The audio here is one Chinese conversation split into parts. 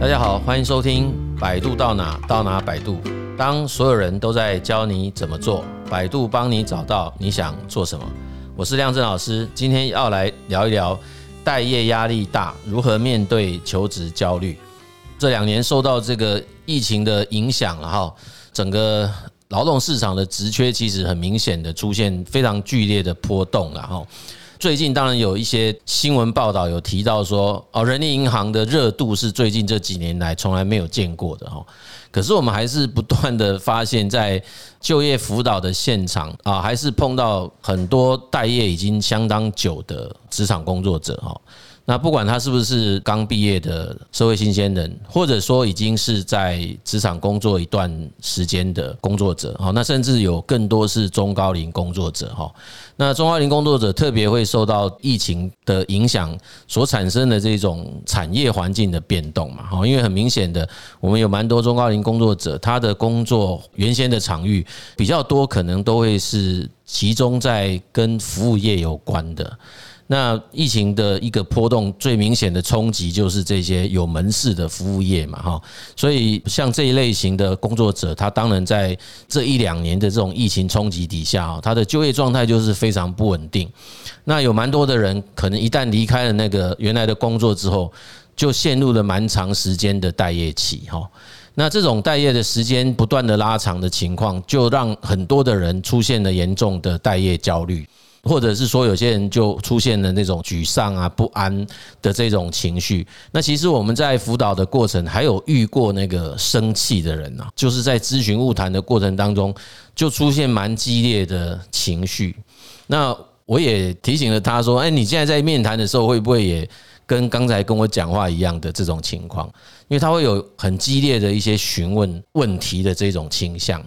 大家好，欢迎收听百度到哪到哪百度。当所有人都在教你怎么做，百度帮你找到你想做什么。我是亮正老师，今天要来聊一聊待业压力大，如何面对求职焦虑。这两年受到这个疫情的影响，然后整个劳动市场的职缺其实很明显的出现非常剧烈的波动，然后。最近当然有一些新闻报道有提到说，哦，人民银行的热度是最近这几年来从来没有见过的哈。可是我们还是不断的发现，在就业辅导的现场啊，还是碰到很多待业已经相当久的职场工作者哈。那不管他是不是刚毕业的社会新鲜人，或者说已经是在职场工作一段时间的工作者，哈，那甚至有更多是中高龄工作者，哈。那中高龄工作者特别会受到疫情的影响所产生的这种产业环境的变动嘛，哈，因为很明显的，我们有蛮多中高龄工作者，他的工作原先的场域比较多，可能都会是集中在跟服务业有关的。那疫情的一个波动最明显的冲击就是这些有门市的服务业嘛，哈，所以像这一类型的工作者，他当然在这一两年的这种疫情冲击底下，他的就业状态就是非常不稳定。那有蛮多的人可能一旦离开了那个原来的工作之后，就陷入了蛮长时间的待业期，哈。那这种待业的时间不断的拉长的情况，就让很多的人出现了严重的待业焦虑。或者是说，有些人就出现了那种沮丧啊、不安的这种情绪。那其实我们在辅导的过程，还有遇过那个生气的人啊，就是在咨询晤谈的过程当中，就出现蛮激烈的情绪。那我也提醒了他说：“哎，你现在在面谈的时候，会不会也跟刚才跟我讲话一样的这种情况？因为他会有很激烈的一些询问问题的这种倾向。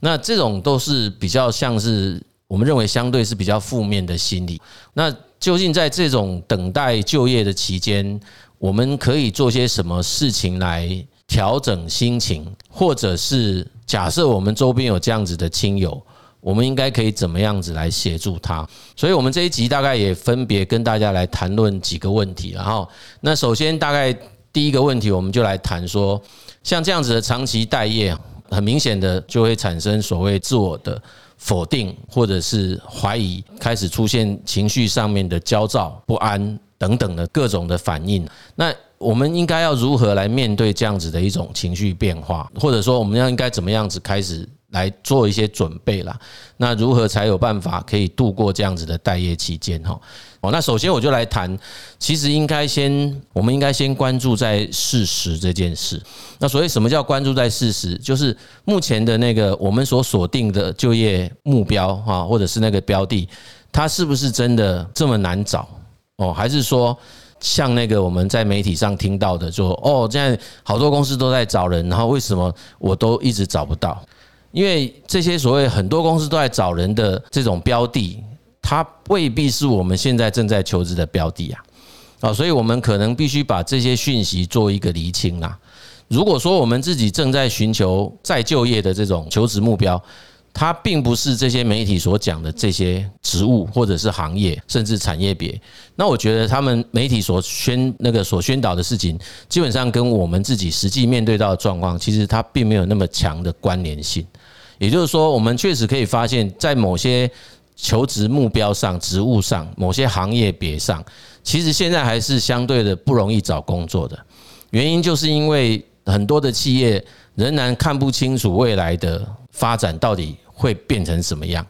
那这种都是比较像是。”我们认为相对是比较负面的心理。那究竟在这种等待就业的期间，我们可以做些什么事情来调整心情，或者是假设我们周边有这样子的亲友，我们应该可以怎么样子来协助他？所以，我们这一集大概也分别跟大家来谈论几个问题。然后，那首先大概第一个问题，我们就来谈说，像这样子的长期待业，很明显的就会产生所谓自我的。否定或者是怀疑，开始出现情绪上面的焦躁、不安等等的各种的反应。那我们应该要如何来面对这样子的一种情绪变化？或者说，我们要应该怎么样子开始来做一些准备啦？那如何才有办法可以度过这样子的待业期间？哈。哦，那首先我就来谈，其实应该先，我们应该先关注在事实这件事。那所谓什么叫关注在事实？就是目前的那个我们所锁定的就业目标哈，或者是那个标的，它是不是真的这么难找？哦，还是说像那个我们在媒体上听到的，说哦，现在好多公司都在找人，然后为什么我都一直找不到？因为这些所谓很多公司都在找人的这种标的。它未必是我们现在正在求职的标的啊，啊，所以我们可能必须把这些讯息做一个厘清啦。如果说我们自己正在寻求再就业的这种求职目标，它并不是这些媒体所讲的这些职务或者是行业甚至产业别，那我觉得他们媒体所宣那个所宣导的事情，基本上跟我们自己实际面对到的状况，其实它并没有那么强的关联性。也就是说，我们确实可以发现，在某些求职目标上、职务上、某些行业别上，其实现在还是相对的不容易找工作的。原因就是因为很多的企业仍然看不清楚未来的发展到底会变成什么样。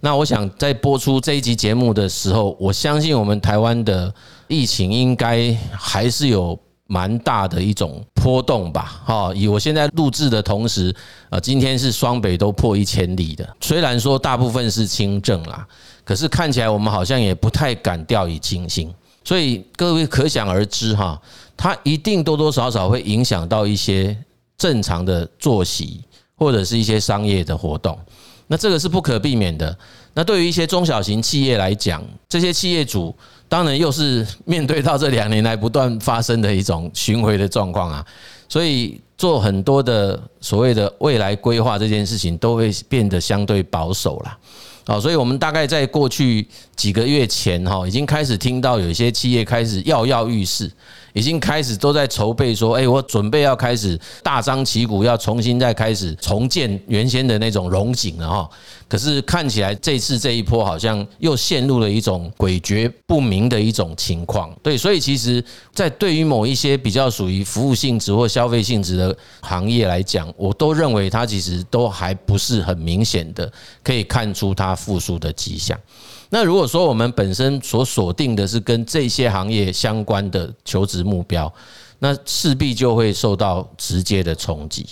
那我想在播出这一集节目的时候，我相信我们台湾的疫情应该还是有。蛮大的一种波动吧，哈！以我现在录制的同时，呃，今天是双北都破一千例的。虽然说大部分是轻症啦，可是看起来我们好像也不太敢掉以轻心。所以各位可想而知，哈，它一定多多少少会影响到一些正常的作息或者是一些商业的活动。那这个是不可避免的。那对于一些中小型企业来讲，这些企业主。当然，又是面对到这两年来不断发生的一种巡回的状况啊，所以做很多的所谓的未来规划这件事情都会变得相对保守了。好，所以我们大概在过去几个月前哈，已经开始听到有一些企业开始跃跃欲试，已经开始都在筹备说，哎，我准备要开始大张旗鼓要重新再开始重建原先的那种荣景了哈。可是看起来这次这一波好像又陷入了一种诡谲不明的一种情况。对，所以其实，在对于某一些比较属于服务性质或消费性质的行业来讲，我都认为它其实都还不是很明显的可以看出它复苏的迹象。那如果说我们本身所锁定的是跟这些行业相关的求职目标，那势必就会受到直接的冲击。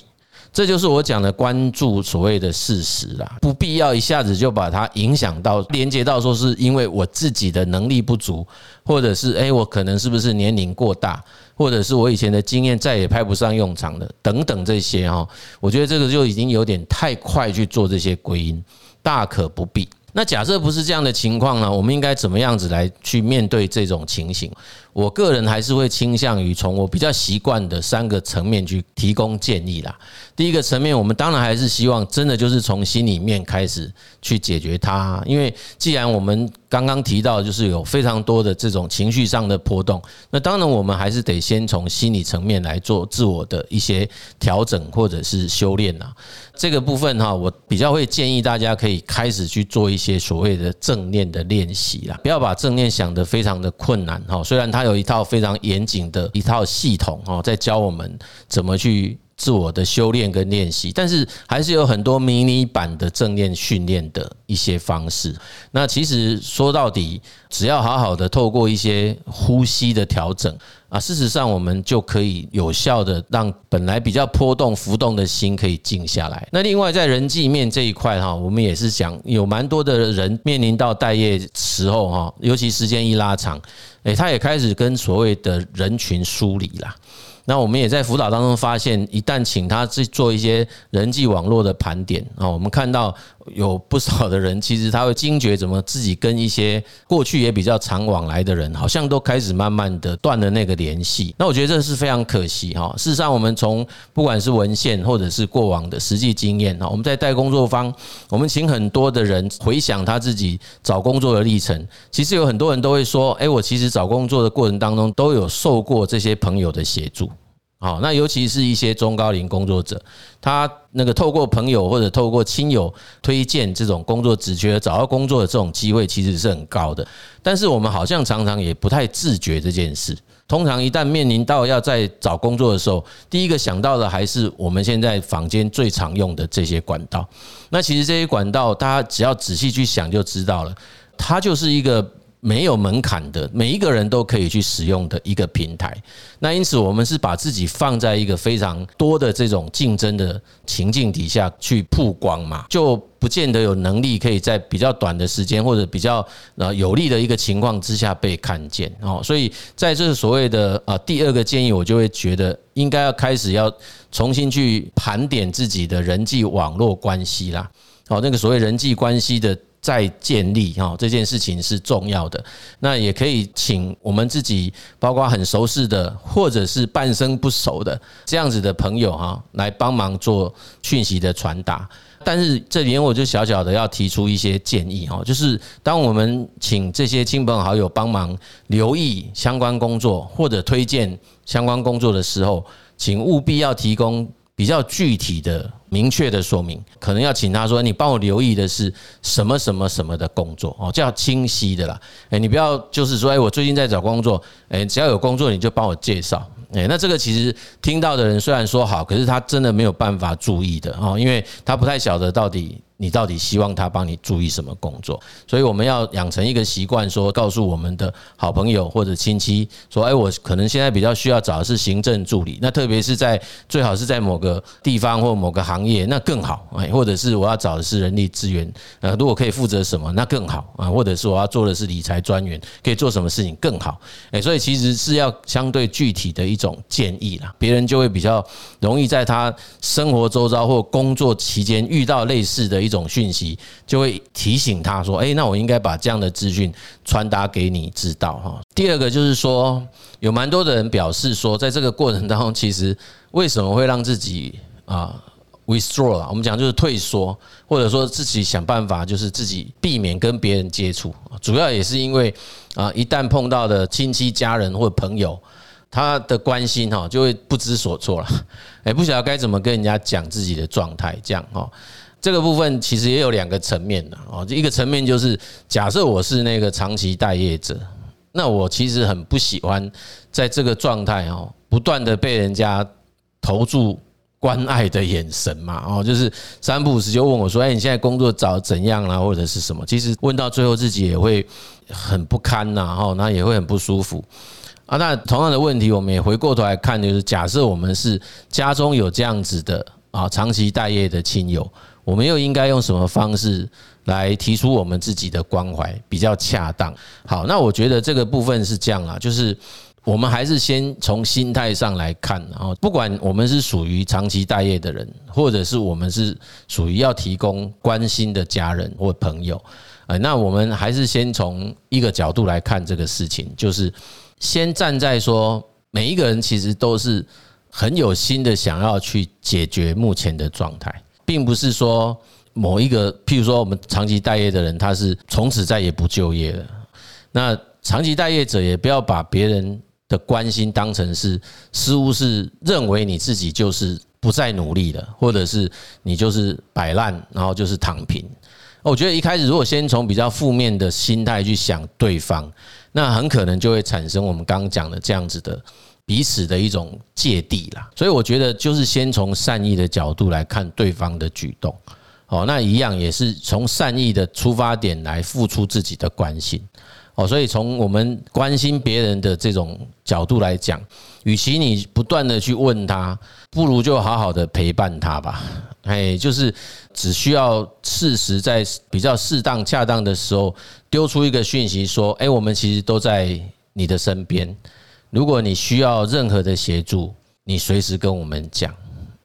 这就是我讲的关注所谓的事实啦，不必要一下子就把它影响到连接到说是因为我自己的能力不足，或者是诶我可能是不是年龄过大，或者是我以前的经验再也派不上用场了等等这些哈，我觉得这个就已经有点太快去做这些归因，大可不必。那假设不是这样的情况呢？我们应该怎么样子来去面对这种情形？我个人还是会倾向于从我比较习惯的三个层面去提供建议啦。第一个层面，我们当然还是希望真的就是从心里面开始去解决它，因为既然我们刚刚提到就是有非常多的这种情绪上的波动，那当然我们还是得先从心理层面来做自我的一些调整或者是修炼啦。这个部分哈，我比较会建议大家可以开始去做一些所谓的正念的练习啦，不要把正念想得非常的困难哈。虽然它有一套非常严谨的一套系统哈，在教我们怎么去。自我的修炼跟练习，但是还是有很多迷你版的正念训练的一些方式。那其实说到底，只要好好的透过一些呼吸的调整啊，事实上我们就可以有效的让本来比较波动浮动的心可以静下来。那另外在人际面这一块哈，我们也是讲有蛮多的人面临到待业时候哈，尤其时间一拉长，诶，他也开始跟所谓的人群疏离啦。那我们也在辅导当中发现，一旦请他去做一些人际网络的盘点啊，我们看到有不少的人，其实他会惊觉怎么自己跟一些过去也比较常往来的人，好像都开始慢慢的断了那个联系。那我觉得这是非常可惜哈。事实上，我们从不管是文献或者是过往的实际经验啊，我们在带工作方，我们请很多的人回想他自己找工作的历程，其实有很多人都会说，诶，我其实找工作的过程当中都有受过这些朋友的协助。好，那尤其是一些中高龄工作者，他那个透过朋友或者透过亲友推荐这种工作职缺找到工作的这种机会，其实是很高的。但是我们好像常常也不太自觉这件事。通常一旦面临到要在找工作的时候，第一个想到的还是我们现在坊间最常用的这些管道。那其实这些管道，大家只要仔细去想就知道了，它就是一个。没有门槛的，每一个人都可以去使用的一个平台。那因此，我们是把自己放在一个非常多的这种竞争的情境底下去曝光嘛，就不见得有能力可以在比较短的时间或者比较呃有利的一个情况之下被看见哦。所以，在这所谓的啊第二个建议，我就会觉得应该要开始要重新去盘点自己的人际网络关系啦。哦，那个所谓人际关系的。再建立哈，这件事情是重要的。那也可以请我们自己，包括很熟识的，或者是半生不熟的这样子的朋友哈，来帮忙做讯息的传达。但是这里面我就小小的要提出一些建议哈，就是当我们请这些亲朋好友帮忙留意相关工作或者推荐相关工作的时候，请务必要提供。比较具体的、明确的说明，可能要请他说：“你帮我留意的是什么什么什么的工作哦，叫清晰的啦。诶，你不要就是说，诶，我最近在找工作，诶，只要有工作你就帮我介绍。诶，那这个其实听到的人虽然说好，可是他真的没有办法注意的哦，因为他不太晓得到底。”你到底希望他帮你注意什么工作？所以我们要养成一个习惯，说告诉我们的好朋友或者亲戚说：“哎，我可能现在比较需要找的是行政助理，那特别是在最好是在某个地方或某个行业，那更好。哎，或者是我要找的是人力资源，呃，如果可以负责什么，那更好啊。或者是我要做的是理财专员，可以做什么事情更好？哎，所以其实是要相对具体的一种建议啦，别人就会比较容易在他生活周遭或工作期间遇到类似的。一种讯息就会提醒他说：“诶，那我应该把这样的资讯传达给你知道哈。”第二个就是说，有蛮多的人表示说，在这个过程当中，其实为什么会让自己啊 withdraw 啊？我们讲就是退缩，或者说自己想办法就是自己避免跟别人接触，主要也是因为啊，一旦碰到的亲戚、家人或朋友。他的关心哈就会不知所措了，哎，不晓得该怎么跟人家讲自己的状态，这样哈。这个部分其实也有两个层面的哦，一个层面就是假设我是那个长期待业者，那我其实很不喜欢在这个状态哦，不断的被人家投注关爱的眼神嘛，哦，就是三不五时就问我说：“哎，你现在工作找怎样啦，或者是什么？”其实问到最后自己也会很不堪呐，哈，那也会很不舒服啊。那同样的问题，我们也回过头来看，就是假设我们是家中有这样子的啊，长期待业的亲友，我们又应该用什么方式来提出我们自己的关怀比较恰当？好，那我觉得这个部分是这样啦，就是。我们还是先从心态上来看，然后不管我们是属于长期待业的人，或者是我们是属于要提供关心的家人或朋友，呃，那我们还是先从一个角度来看这个事情，就是先站在说每一个人其实都是很有心的想要去解决目前的状态，并不是说某一个，譬如说我们长期待业的人，他是从此再也不就业了。那长期待业者也不要把别人。的关心当成是似乎是认为你自己就是不再努力了，或者是你就是摆烂，然后就是躺平。我觉得一开始如果先从比较负面的心态去想对方，那很可能就会产生我们刚刚讲的这样子的彼此的一种芥蒂啦。所以我觉得就是先从善意的角度来看对方的举动，哦，那一样也是从善意的出发点来付出自己的关心。哦，所以从我们关心别人的这种角度来讲，与其你不断的去问他，不如就好好的陪伴他吧。哎，就是只需要适时在比较适当、恰当的时候，丢出一个讯息说：“哎，我们其实都在你的身边。如果你需要任何的协助，你随时跟我们讲。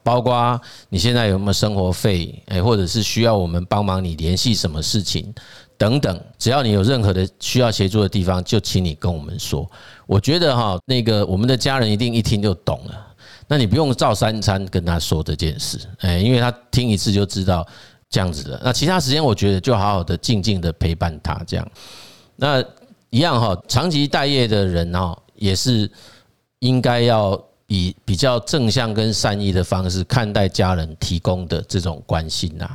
包括你现在有没有生活费，哎，或者是需要我们帮忙你联系什么事情。”等等，只要你有任何的需要协助的地方，就请你跟我们说。我觉得哈，那个我们的家人一定一听就懂了。那你不用照三餐跟他说这件事，哎，因为他听一次就知道这样子的。那其他时间，我觉得就好好的静静的陪伴他这样。那一样哈，长期待业的人哈，也是应该要以比较正向跟善意的方式看待家人提供的这种关心呐。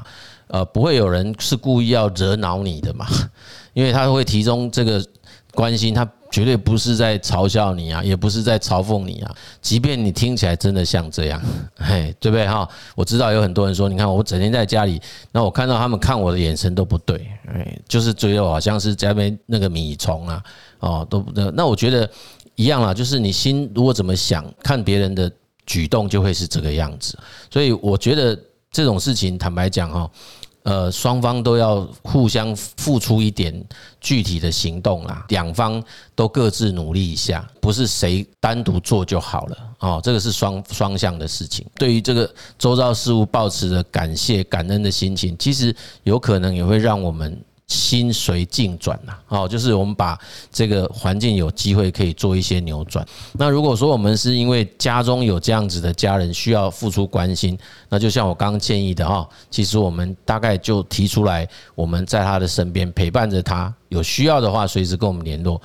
呃，不会有人是故意要惹恼你的嘛？因为他会提供这个关心，他绝对不是在嘲笑你啊，也不是在嘲讽你啊。即便你听起来真的像这样，嘿，对不对哈？我知道有很多人说，你看我整天在家里，那我看到他们看我的眼神都不对，哎，就是觉得我好像是在那边那个米虫啊，哦，都不，那我觉得一样啦，就是你心如果怎么想，看别人的举动就会是这个样子。所以我觉得这种事情，坦白讲哈。呃，双方都要互相付出一点具体的行动啦，两方都各自努力一下，不是谁单独做就好了哦，这个是双双向的事情。对于这个周遭事物抱持着感谢、感恩的心情，其实有可能也会让我们。心随境转呐，哦，就是我们把这个环境有机会可以做一些扭转。那如果说我们是因为家中有这样子的家人需要付出关心，那就像我刚刚建议的哈，其实我们大概就提出来，我们在他的身边陪伴着他，有需要的话随时跟我们联络，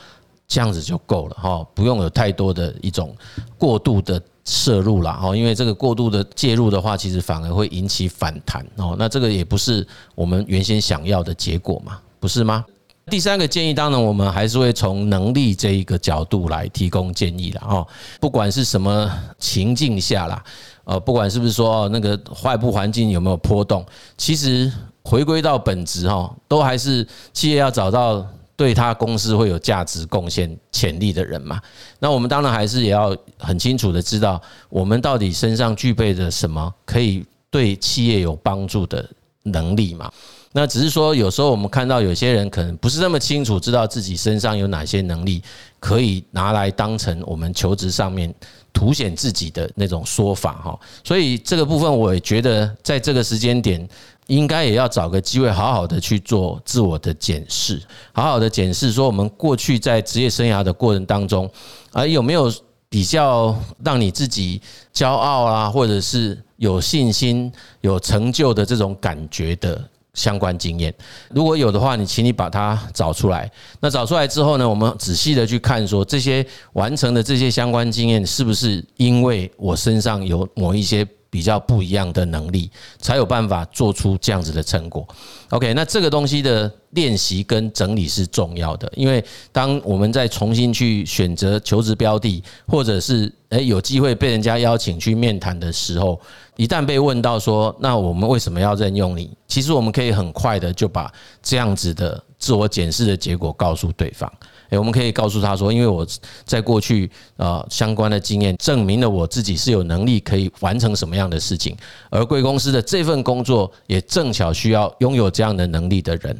这样子就够了哈，不用有太多的一种过度的。摄入了哦，因为这个过度的介入的话，其实反而会引起反弹哦。那这个也不是我们原先想要的结果嘛，不是吗？第三个建议，当然我们还是会从能力这一个角度来提供建议了哦。不管是什么情境下啦，呃，不管是不是说那个外部环境有没有波动，其实回归到本质哈，都还是企业要找到。对他公司会有价值贡献潜力的人嘛？那我们当然还是也要很清楚的知道，我们到底身上具备着什么可以对企业有帮助的能力嘛？那只是说，有时候我们看到有些人可能不是那么清楚，知道自己身上有哪些能力可以拿来当成我们求职上面凸显自己的那种说法哈。所以这个部分，我也觉得在这个时间点。应该也要找个机会，好好的去做自我的检视，好好的检视说我们过去在职业生涯的过程当中，啊，有没有比较让你自己骄傲啊，或者是有信心、有成就的这种感觉的相关经验？如果有的话，你请你把它找出来。那找出来之后呢，我们仔细的去看，说这些完成的这些相关经验，是不是因为我身上有某一些比较不一样的能力，才有办法做出这样子的成果？OK，那这个东西的练习跟整理是重要的，因为当我们再重新去选择求职标的，或者是诶有机会被人家邀请去面谈的时候，一旦被问到说，那我们为什么要任用你？其实我们可以很快的就把这样子的自我检视的结果告诉对方。诶，我们可以告诉他说，因为我在过去呃相关的经验证明了我自己是有能力可以完成什么样的事情，而贵公司的这份工作也正巧需要拥有这样的能力的人。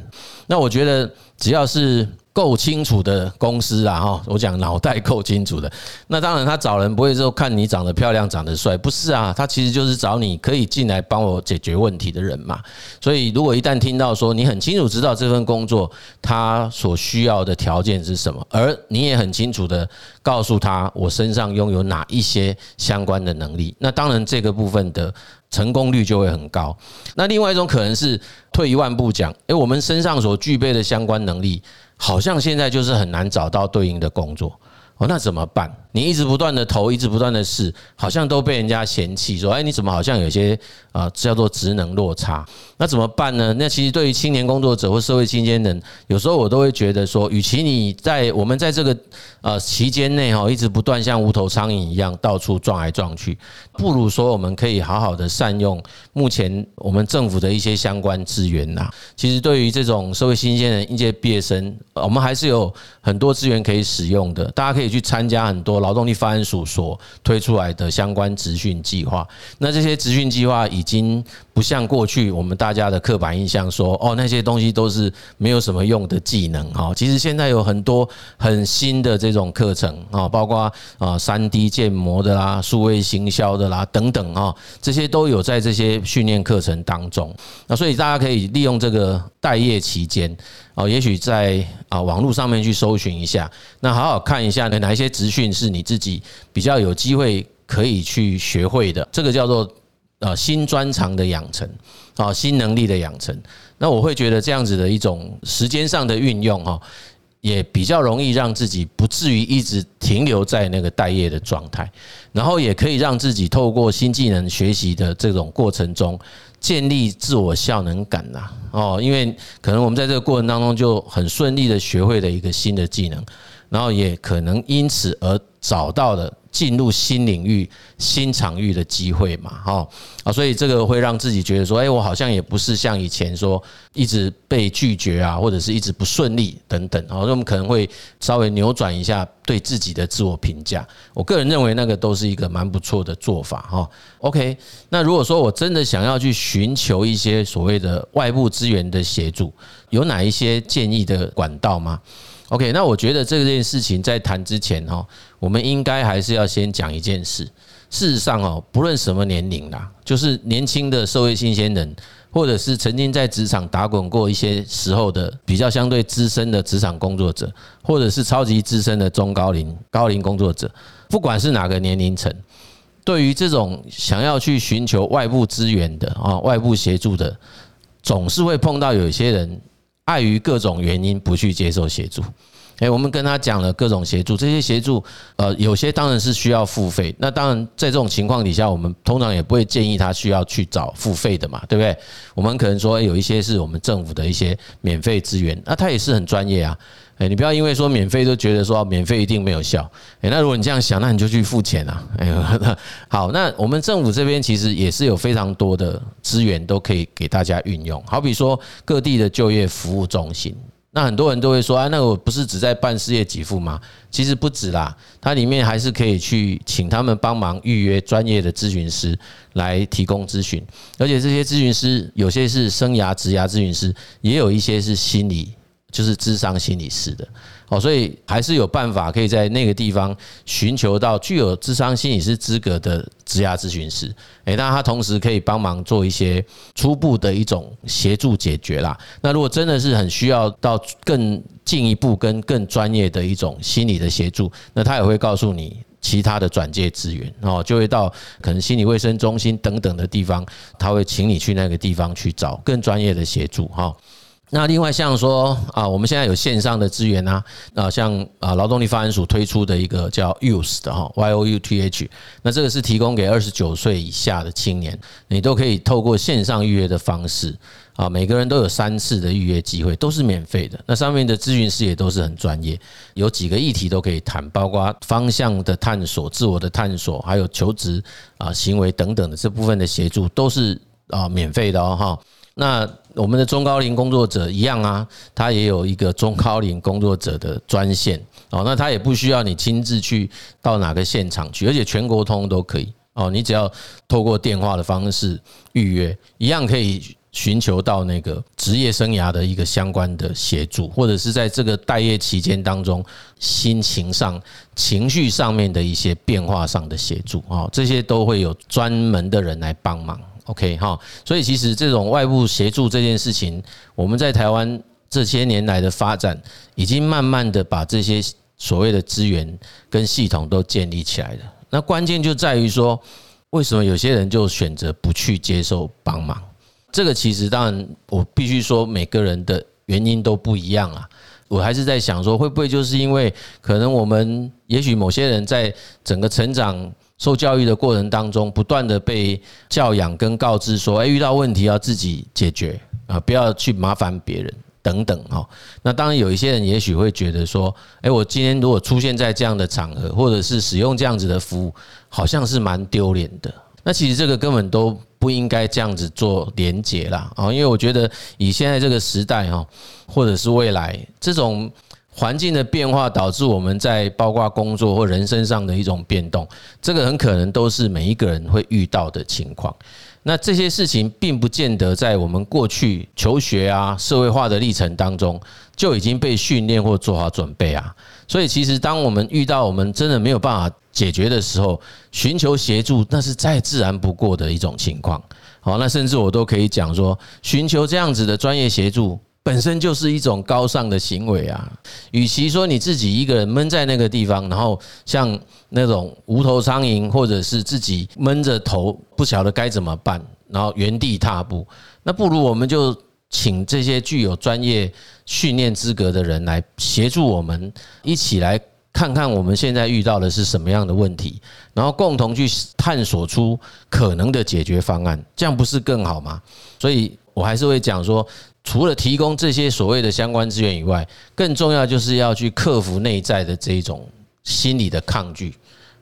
那我觉得只要是。够清楚的公司啊，哈，我讲脑袋够清楚的，那当然他找人不会说看你长得漂亮、长得帅，不是啊，他其实就是找你可以进来帮我解决问题的人嘛。所以如果一旦听到说你很清楚知道这份工作他所需要的条件是什么，而你也很清楚的告诉他我身上拥有哪一些相关的能力，那当然这个部分的成功率就会很高。那另外一种可能是退一万步讲，诶，我们身上所具备的相关能力。好像现在就是很难找到对应的工作哦，那怎么办？你一直不断的投，一直不断的试，好像都被人家嫌弃，说：“哎，你怎么好像有些啊叫做职能落差？”那怎么办呢？那其实对于青年工作者或社会新鲜人，有时候我都会觉得说，与其你在我们在这个呃期间内哈，一直不断像无头苍蝇一样到处撞来撞去，不如说我们可以好好的善用目前我们政府的一些相关资源呐。其实对于这种社会新鲜人、应届毕业生，我们还是有很多资源可以使用的。大家可以去参加很多。劳动力发展署所推出来的相关职训计划，那这些职训计划已经不像过去我们大家的刻板印象说，哦，那些东西都是没有什么用的技能哈。其实现在有很多很新的这种课程啊，包括啊三 D 建模的啦、数位行销的啦等等啊，这些都有在这些训练课程当中。那所以大家可以利用这个待业期间。哦，也许在啊网络上面去搜寻一下，那好好看一下呢，哪一些职训是你自己比较有机会可以去学会的？这个叫做呃新专长的养成啊，新能力的养成。那我会觉得这样子的一种时间上的运用哈，也比较容易让自己不至于一直停留在那个待业的状态，然后也可以让自己透过新技能学习的这种过程中。建立自我效能感呐，哦，因为可能我们在这个过程当中就很顺利的学会了一个新的技能，然后也可能因此而找到了。进入新领域、新场域的机会嘛，哈啊，所以这个会让自己觉得说，哎，我好像也不是像以前说一直被拒绝啊，或者是一直不顺利等等，啊，那我们可能会稍微扭转一下对自己的自我评价。我个人认为那个都是一个蛮不错的做法，哈。OK，那如果说我真的想要去寻求一些所谓的外部资源的协助，有哪一些建议的管道吗？OK，那我觉得这件事情在谈之前哈，我们应该还是要先讲一件事。事实上哦，不论什么年龄啦，就是年轻的社会新鲜人，或者是曾经在职场打滚过一些时候的比较相对资深的职场工作者，或者是超级资深的中高龄高龄工作者，不管是哪个年龄层，对于这种想要去寻求外部资源的啊，外部协助的，总是会碰到有一些人。碍于各种原因不去接受协助，诶，我们跟他讲了各种协助，这些协助，呃，有些当然是需要付费。那当然在这种情况底下，我们通常也不会建议他需要去找付费的嘛，对不对？我们可能说有一些是我们政府的一些免费资源，那他也是很专业啊。哎，你不要因为说免费就觉得说免费一定没有效。哎，那如果你这样想，那你就去付钱啊。哎，好，那我们政府这边其实也是有非常多的资源都可以给大家运用。好比说各地的就业服务中心，那很多人都会说啊，那我不是只在办失业给付吗？其实不止啦，它里面还是可以去请他们帮忙预约专业的咨询师来提供咨询，而且这些咨询师有些是生涯职涯咨询师，也有一些是心理。就是智商心理师的哦，所以还是有办法可以在那个地方寻求到具有智商心理师资格的职涯咨询师，诶，那他同时可以帮忙做一些初步的一种协助解决啦。那如果真的是很需要到更进一步跟更专业的一种心理的协助，那他也会告诉你其他的转介资源哦，就会到可能心理卫生中心等等的地方，他会请你去那个地方去找更专业的协助哈。那另外像说啊，我们现在有线上的资源啊，啊像啊劳动力发展署推出的一个叫 Youth 的哈 Y O U T H，那这个是提供给二十九岁以下的青年，你都可以透过线上预约的方式啊，每个人都有三次的预约机会，都是免费的。那上面的咨询师也都是很专业，有几个议题都可以谈，包括方向的探索、自我的探索，还有求职啊行为等等的这部分的协助，都是啊免费的哦哈。那我们的中高龄工作者一样啊，他也有一个中高龄工作者的专线哦。那他也不需要你亲自去到哪个现场去，而且全国通都可以哦。你只要透过电话的方式预约，一样可以寻求到那个职业生涯的一个相关的协助，或者是在这个待业期间当中，心情上、情绪上面的一些变化上的协助啊，这些都会有专门的人来帮忙。OK 哈，所以其实这种外部协助这件事情，我们在台湾这些年来的发展，已经慢慢的把这些所谓的资源跟系统都建立起来了。那关键就在于说，为什么有些人就选择不去接受帮忙？这个其实当然，我必须说每个人的原因都不一样啊。我还是在想说，会不会就是因为可能我们也许某些人在整个成长。受教育的过程当中，不断的被教养跟告知说，诶，遇到问题要自己解决啊，不要去麻烦别人等等哈。那当然有一些人也许会觉得说，诶，我今天如果出现在这样的场合，或者是使用这样子的服务，好像是蛮丢脸的。那其实这个根本都不应该这样子做连结啦啊，因为我觉得以现在这个时代哈，或者是未来这种。环境的变化导致我们在包括工作或人生上的一种变动，这个很可能都是每一个人会遇到的情况。那这些事情并不见得在我们过去求学啊、社会化的历程当中就已经被训练或做好准备啊。所以，其实当我们遇到我们真的没有办法解决的时候，寻求协助那是再自然不过的一种情况。好，那甚至我都可以讲说，寻求这样子的专业协助。本身就是一种高尚的行为啊！与其说你自己一个人闷在那个地方，然后像那种无头苍蝇，或者是自己闷着头不晓得该怎么办，然后原地踏步，那不如我们就请这些具有专业训练资格的人来协助我们，一起来看看我们现在遇到的是什么样的问题，然后共同去探索出可能的解决方案，这样不是更好吗？所以我还是会讲说。除了提供这些所谓的相关资源以外，更重要就是要去克服内在的这一种心理的抗拒，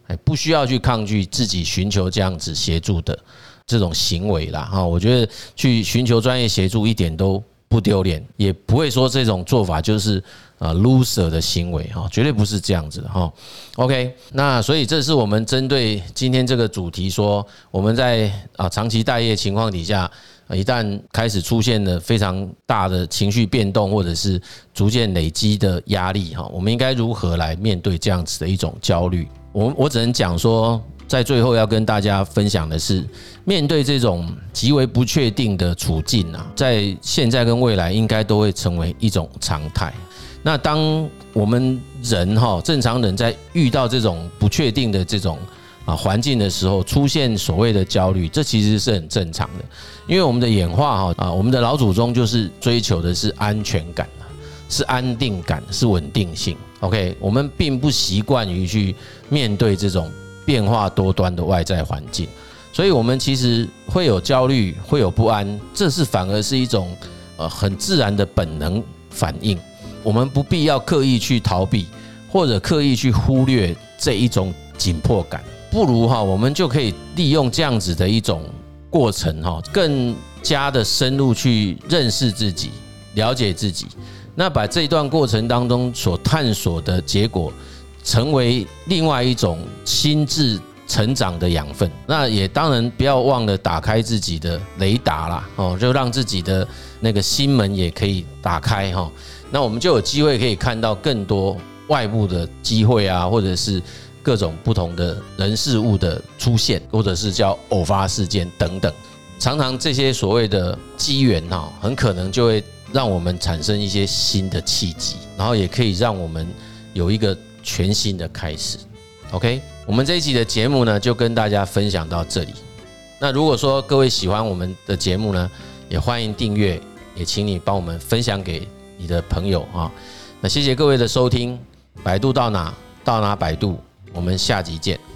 哎，不需要去抗拒自己寻求这样子协助的这种行为啦。哈，我觉得去寻求专业协助一点都不丢脸，也不会说这种做法就是啊 loser 的行为哈，绝对不是这样子哈。OK，那所以这是我们针对今天这个主题说，我们在啊长期待业情况底下。一旦开始出现了非常大的情绪变动，或者是逐渐累积的压力，哈，我们应该如何来面对这样子的一种焦虑？我我只能讲说，在最后要跟大家分享的是，面对这种极为不确定的处境啊，在现在跟未来应该都会成为一种常态。那当我们人哈正常人在遇到这种不确定的这种啊环境的时候，出现所谓的焦虑，这其实是很正常的。因为我们的演化哈啊，我们的老祖宗就是追求的是安全感，是安定感，是稳定性。OK，我们并不习惯于去面对这种变化多端的外在环境，所以我们其实会有焦虑，会有不安，这是反而是一种呃很自然的本能反应。我们不必要刻意去逃避，或者刻意去忽略这一种紧迫感，不如哈，我们就可以利用这样子的一种。过程哈，更加的深入去认识自己，了解自己，那把这一段过程当中所探索的结果，成为另外一种心智成长的养分。那也当然不要忘了打开自己的雷达啦，哦，就让自己的那个心门也可以打开哈。那我们就有机会可以看到更多外部的机会啊，或者是。各种不同的人事物的出现，或者是叫偶发事件等等，常常这些所谓的机缘哈，很可能就会让我们产生一些新的契机，然后也可以让我们有一个全新的开始。OK，我们这一集的节目呢，就跟大家分享到这里。那如果说各位喜欢我们的节目呢，也欢迎订阅，也请你帮我们分享给你的朋友啊。那谢谢各位的收听，百度到哪到哪百度，我们下集见。